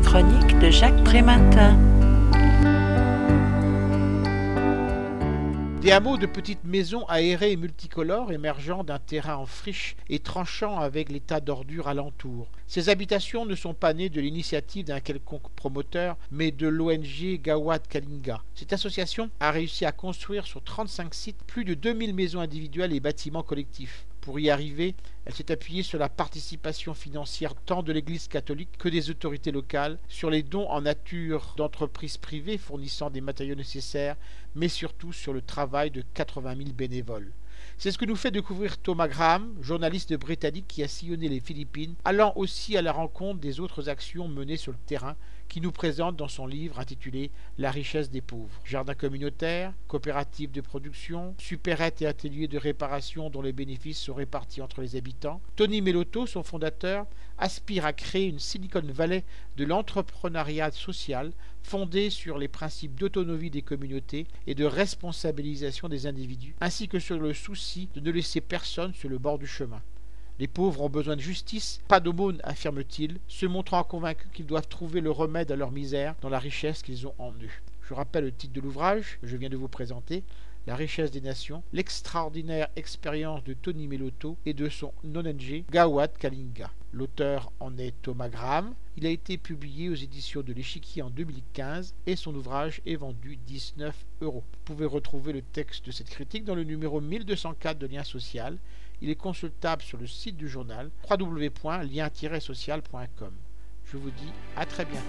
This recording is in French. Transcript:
chronique de Jacques Prématin. Des hameaux de petites maisons aérées et multicolores émergeant d'un terrain en friche et tranchant avec les tas d'ordures alentour. Ces habitations ne sont pas nées de l'initiative d'un quelconque promoteur, mais de l'ONG Gawad Kalinga. Cette association a réussi à construire sur 35 sites plus de 2000 maisons individuelles et bâtiments collectifs. Pour y arriver, elle s'est appuyée sur la participation financière tant de l'Église catholique que des autorités locales, sur les dons en nature d'entreprises privées fournissant des matériaux nécessaires, mais surtout sur le travail de 80 000 bénévoles. C'est ce que nous fait découvrir Thomas Graham, journaliste britannique qui a sillonné les Philippines, allant aussi à la rencontre des autres actions menées sur le terrain, qui nous présente dans son livre intitulé La richesse des pauvres. Jardin communautaire, coopérative de production, supérette et atelier de réparation dont les bénéfices sont répartis entre les habitants. Tony Melotto, son fondateur, aspire à créer une Silicon Valley de l'entrepreneuriat social fondée sur les principes d'autonomie des communautés et de responsabilisation des individus, ainsi que sur le souci de ne laisser personne sur le bord du chemin. Les pauvres ont besoin de justice, pas d'aumône, affirme-t-il, se montrant convaincus qu'ils doivent trouver le remède à leur misère dans la richesse qu'ils ont en eux. Je rappelle le titre de l'ouvrage que je viens de vous présenter, La richesse des nations, l'extraordinaire expérience de Tony Melotto et de son non-NG Gawad Kalinga. L'auteur en est Thomas Graham. Il a été publié aux éditions de l'Échiquier en 2015 et son ouvrage est vendu 19 euros. Vous pouvez retrouver le texte de cette critique dans le numéro 1204 de Lien Social. Il est consultable sur le site du journal www.lien-social.com. Je vous dis à très bientôt.